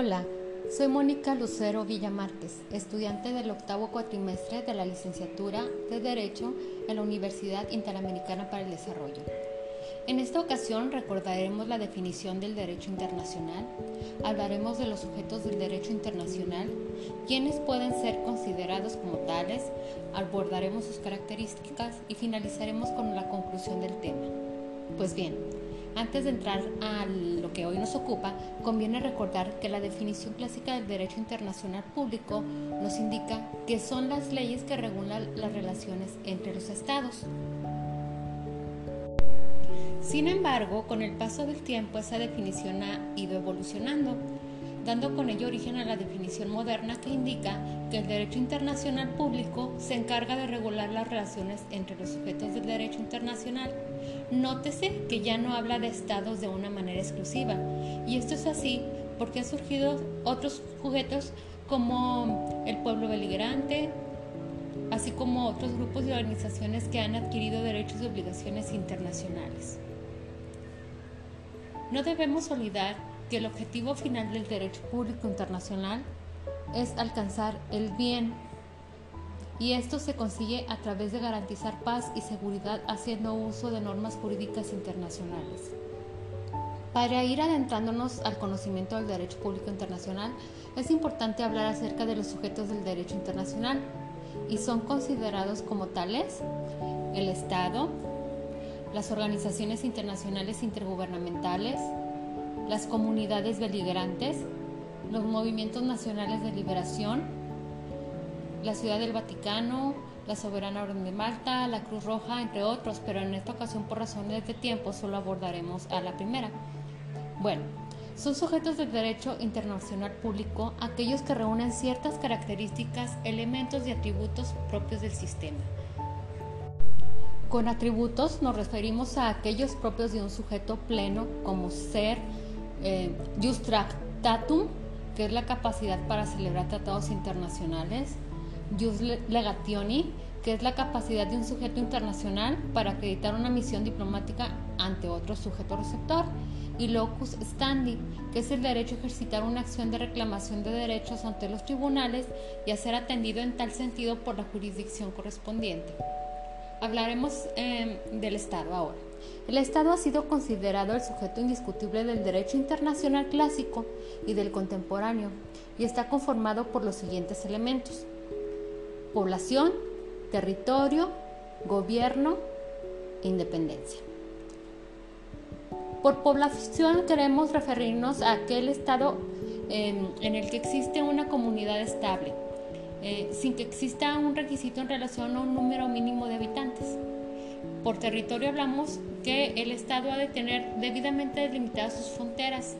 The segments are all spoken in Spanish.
Hola, soy Mónica Lucero Villa estudiante del octavo cuatrimestre de la licenciatura de Derecho en la Universidad Interamericana para el Desarrollo. En esta ocasión recordaremos la definición del derecho internacional, hablaremos de los sujetos del derecho internacional, quienes pueden ser considerados como tales, abordaremos sus características y finalizaremos con la conclusión del tema. Pues bien, antes de entrar a lo que hoy nos ocupa, conviene recordar que la definición clásica del derecho internacional público nos indica que son las leyes que regulan las relaciones entre los estados. Sin embargo, con el paso del tiempo esa definición ha ido evolucionando dando con ello origen a la definición moderna que indica que el derecho internacional público se encarga de regular las relaciones entre los sujetos del derecho internacional. Nótese que ya no habla de estados de una manera exclusiva, y esto es así porque han surgido otros sujetos como el pueblo beligerante, así como otros grupos y organizaciones que han adquirido derechos y obligaciones internacionales. No debemos olvidar que el objetivo final del derecho público internacional es alcanzar el bien y esto se consigue a través de garantizar paz y seguridad haciendo uso de normas jurídicas internacionales. Para ir adentrándonos al conocimiento del derecho público internacional, es importante hablar acerca de los sujetos del derecho internacional y son considerados como tales el Estado, las organizaciones internacionales intergubernamentales, las comunidades beligerantes, los movimientos nacionales de liberación, la Ciudad del Vaticano, la Soberana Orden de Malta, la Cruz Roja, entre otros, pero en esta ocasión por razones de tiempo solo abordaremos a la primera. Bueno, son sujetos del derecho internacional público aquellos que reúnen ciertas características, elementos y atributos propios del sistema. Con atributos nos referimos a aquellos propios de un sujeto pleno como ser, eh, Tractatum, que es la capacidad para celebrar tratados internacionales, Jus Legationi, que es la capacidad de un sujeto internacional para acreditar una misión diplomática ante otro sujeto receptor, y locus standi, que es el derecho a ejercitar una acción de reclamación de derechos ante los tribunales y a ser atendido en tal sentido por la jurisdicción correspondiente. Hablaremos eh, del Estado ahora. El Estado ha sido considerado el sujeto indiscutible del derecho internacional clásico y del contemporáneo y está conformado por los siguientes elementos. Población, territorio, gobierno e independencia. Por población queremos referirnos a aquel estado em, en el que existe una comunidad estable, eh, sin que exista un requisito en relación a un número mínimo de habitantes. Por territorio hablamos que el Estado ha de tener debidamente delimitadas sus fronteras.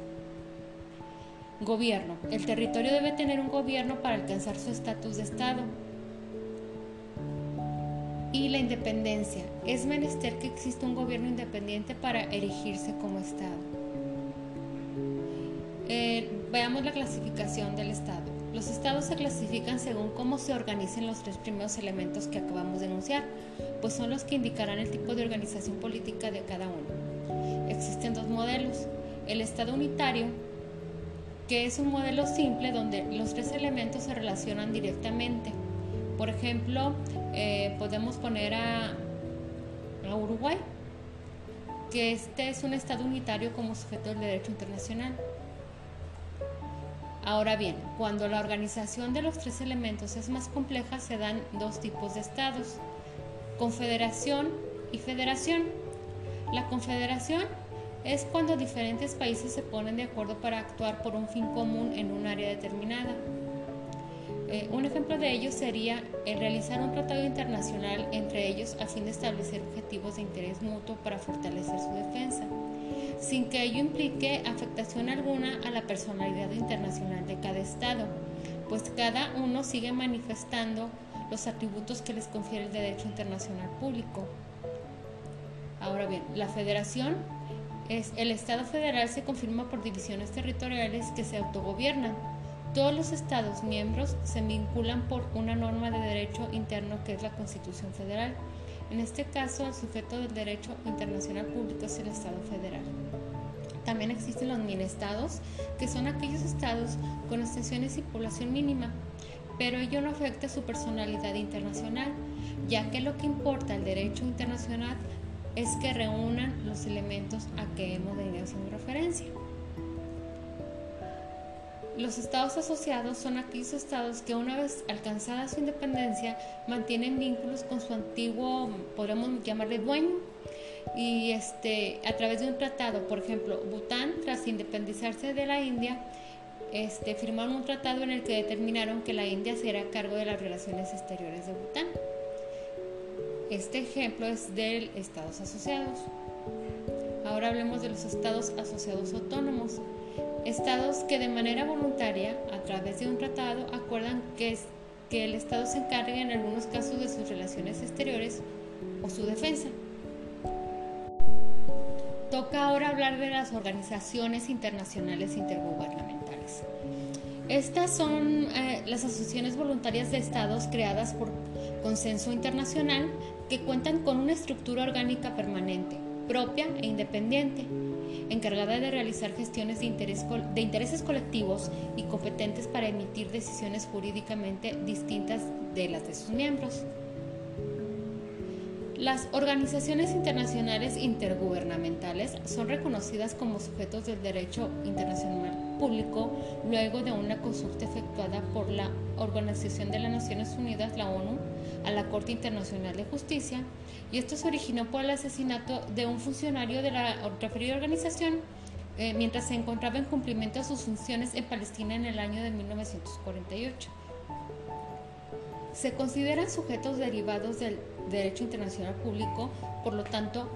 Gobierno. El territorio debe tener un gobierno para alcanzar su estatus de Estado. Y la independencia. Es menester que exista un gobierno independiente para erigirse como Estado. Eh, veamos la clasificación del Estado. Los estados se clasifican según cómo se organicen los tres primeros elementos que acabamos de enunciar, pues son los que indicarán el tipo de organización política de cada uno. Existen dos modelos. El estado unitario, que es un modelo simple donde los tres elementos se relacionan directamente. Por ejemplo, eh, podemos poner a, a Uruguay, que este es un estado unitario como sujeto del derecho internacional. Ahora bien, cuando la organización de los tres elementos es más compleja, se dan dos tipos de estados, confederación y federación. La confederación es cuando diferentes países se ponen de acuerdo para actuar por un fin común en un área determinada. Eh, un ejemplo de ello sería el realizar un tratado internacional entre ellos a fin de establecer objetivos de interés mutuo para fortalecer su defensa sin que ello implique afectación alguna a la personalidad internacional de cada Estado, pues cada uno sigue manifestando los atributos que les confiere el derecho internacional público. Ahora bien, la federación es el Estado federal se confirma por divisiones territoriales que se autogobiernan. Todos los Estados miembros se vinculan por una norma de derecho interno que es la Constitución Federal. En este caso, el sujeto del derecho internacional público es el Estado federal. También existen los minestados, que son aquellos estados con extensiones y población mínima, pero ello no afecta su personalidad internacional, ya que lo que importa el derecho internacional es que reúnan los elementos a que hemos venido haciendo referencia. Los estados asociados son aquellos estados que una vez alcanzada su independencia mantienen vínculos con su antiguo, podemos llamarle dueño, y este, a través de un tratado, por ejemplo, Bután, tras independizarse de la India, este, firmaron un tratado en el que determinaron que la India será cargo de las relaciones exteriores de Bután. Este ejemplo es de Estados asociados. Ahora hablemos de los estados asociados autónomos. Estados que de manera voluntaria, a través de un tratado, acuerdan que, el Estado se encargue en algunos casos de sus relaciones exteriores o su defensa. Toca ahora hablar de las organizaciones internacionales intergubernamentales. Estas son eh, las asociaciones voluntarias de estados creadas por consenso internacional que cuentan con una estructura orgánica permanente, propia e independiente, encargada de realizar gestiones de, interés, de intereses colectivos y competentes para emitir decisiones jurídicamente distintas de las de sus miembros. Las organizaciones internacionales intergubernamentales son reconocidas como sujetos del derecho internacional público luego de una consulta efectuada por la Organización de las Naciones Unidas, la ONU, a la Corte Internacional de Justicia, y esto se originó por el asesinato de un funcionario de la referida organización eh, mientras se encontraba en cumplimiento de sus funciones en Palestina en el año de 1948. Se consideran sujetos derivados del derecho internacional público, por lo tanto,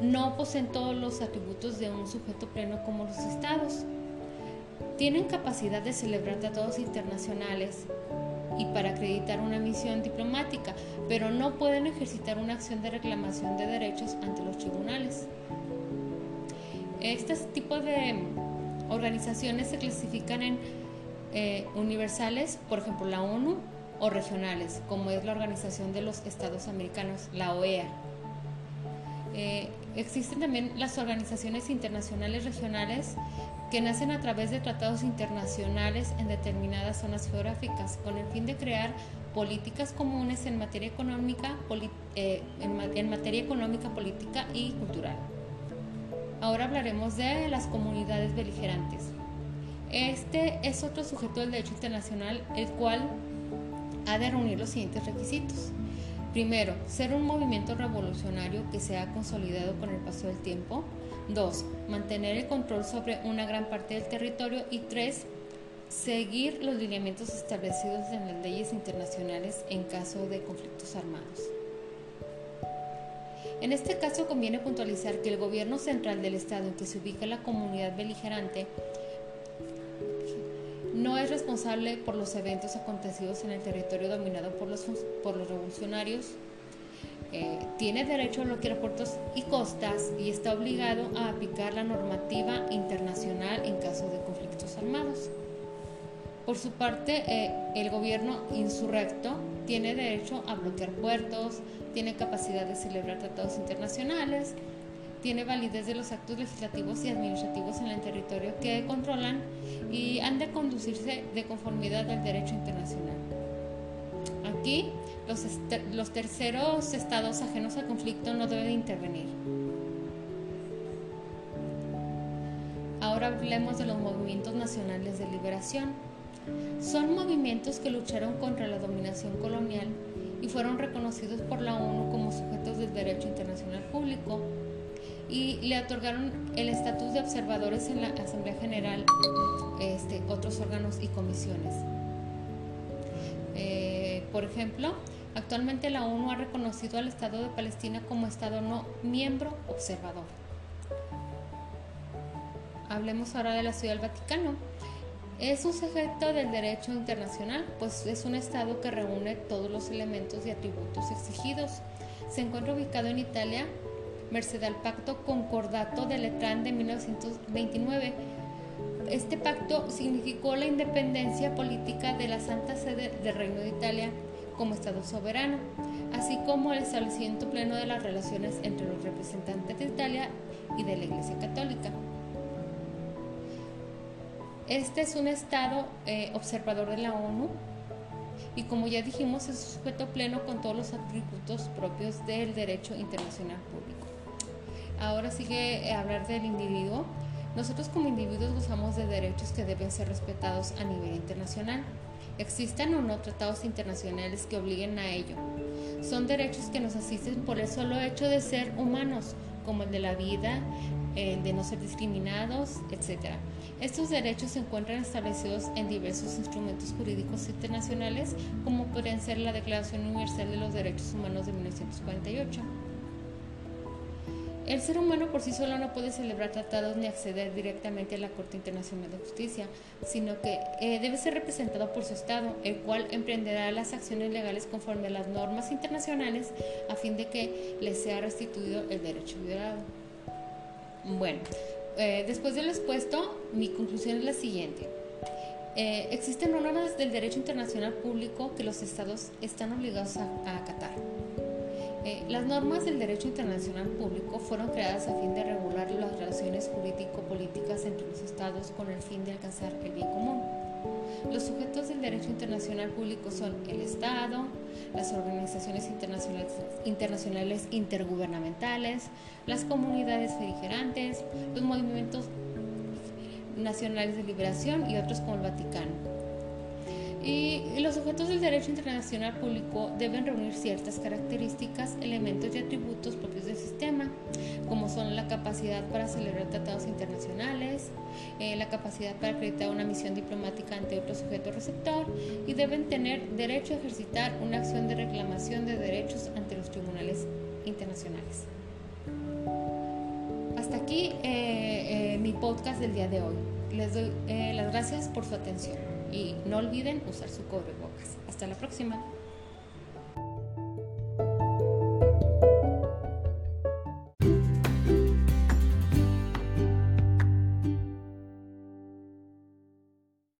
no poseen todos los atributos de un sujeto pleno como los estados. Tienen capacidad de celebrar tratados internacionales y para acreditar una misión diplomática, pero no pueden ejercitar una acción de reclamación de derechos ante los tribunales. Este tipo de organizaciones se clasifican en eh, universales, por ejemplo la ONU, o regionales, como es la Organización de los Estados Americanos, la OEA. Eh, existen también las organizaciones internacionales regionales que nacen a través de tratados internacionales en determinadas zonas geográficas con el fin de crear políticas comunes en materia económica, eh, en materia económica, política y cultural. Ahora hablaremos de las comunidades beligerantes. Este es otro sujeto del derecho internacional, el cual ha de reunir los siguientes requisitos. Primero, ser un movimiento revolucionario que se ha consolidado con el paso del tiempo. Dos, mantener el control sobre una gran parte del territorio. Y tres, seguir los lineamientos establecidos en las leyes internacionales en caso de conflictos armados. En este caso conviene puntualizar que el gobierno central del Estado en que se ubica la comunidad beligerante no es responsable por los eventos acontecidos en el territorio dominado por los, por los revolucionarios, eh, tiene derecho a bloquear puertos y costas y está obligado a aplicar la normativa internacional en caso de conflictos armados. Por su parte, eh, el gobierno insurrecto tiene derecho a bloquear puertos, tiene capacidad de celebrar tratados internacionales, tiene validez de los actos legislativos y administrativos en el territorio que controlan y han de conducirse de conformidad al derecho internacional. Aquí, los, los terceros estados ajenos al conflicto no deben intervenir. Ahora hablemos de los movimientos nacionales de liberación. Son movimientos que lucharon contra la dominación colonial y fueron reconocidos por la ONU como sujetos del derecho internacional público y le otorgaron el estatus de observadores en la Asamblea General, este, otros órganos y comisiones. Eh, por ejemplo, actualmente la ONU ha reconocido al Estado de Palestina como Estado no miembro observador. Hablemos ahora de la Ciudad del Vaticano. Es un sujeto del derecho internacional, pues es un Estado que reúne todos los elementos y atributos exigidos. Se encuentra ubicado en Italia, merced al Pacto Concordato de Letrán de 1929. Este pacto significó la independencia política de la Santa Sede del Reino de Italia como Estado soberano, así como el establecimiento pleno de las relaciones entre los representantes de Italia y de la Iglesia Católica. Este es un Estado eh, observador de la ONU y como ya dijimos es sujeto pleno con todos los atributos propios del derecho internacional público. Ahora sigue eh, hablar del individuo. Nosotros como individuos gozamos de derechos que deben ser respetados a nivel internacional. Existen o no tratados internacionales que obliguen a ello. Son derechos que nos asisten por el solo hecho de ser humanos, como el de la vida, el de no ser discriminados, etc. Estos derechos se encuentran establecidos en diversos instrumentos jurídicos internacionales, como podrían ser la Declaración Universal de los Derechos Humanos de 1948. El ser humano por sí solo no puede celebrar tratados ni acceder directamente a la Corte Internacional de Justicia, sino que eh, debe ser representado por su Estado, el cual emprenderá las acciones legales conforme a las normas internacionales a fin de que le sea restituido el derecho violado. Bueno, eh, después de lo expuesto, mi conclusión es la siguiente. Eh, existen normas del derecho internacional público que los estados están obligados a, acatar. Eh, las normas del derecho internacional público fueron creadas a fin de regular las relaciones jurídico-políticas entre los estados con el fin de alcanzar el bien común. Los sujetos del derecho internacional público son el Estado, las organizaciones internacionales, intergubernamentales, las comunidades beligerantes, los movimientos nacionales de liberación y otros como el Vaticano. Y los sujetos del derecho internacional público deben reunir ciertas características, elementos y atributos propios del sistema, como son la capacidad para celebrar tratados internacionales, eh, la capacidad para acreditar una misión diplomática ante otro sujeto receptor y deben tener derecho a ejercitar una acción de reclamación de derechos ante los tribunales internacionales. Hasta aquí eh, eh, mi podcast del día de hoy. Les doy las gracias por su atención y no olviden usar su cubrebocas. Hasta la próxima.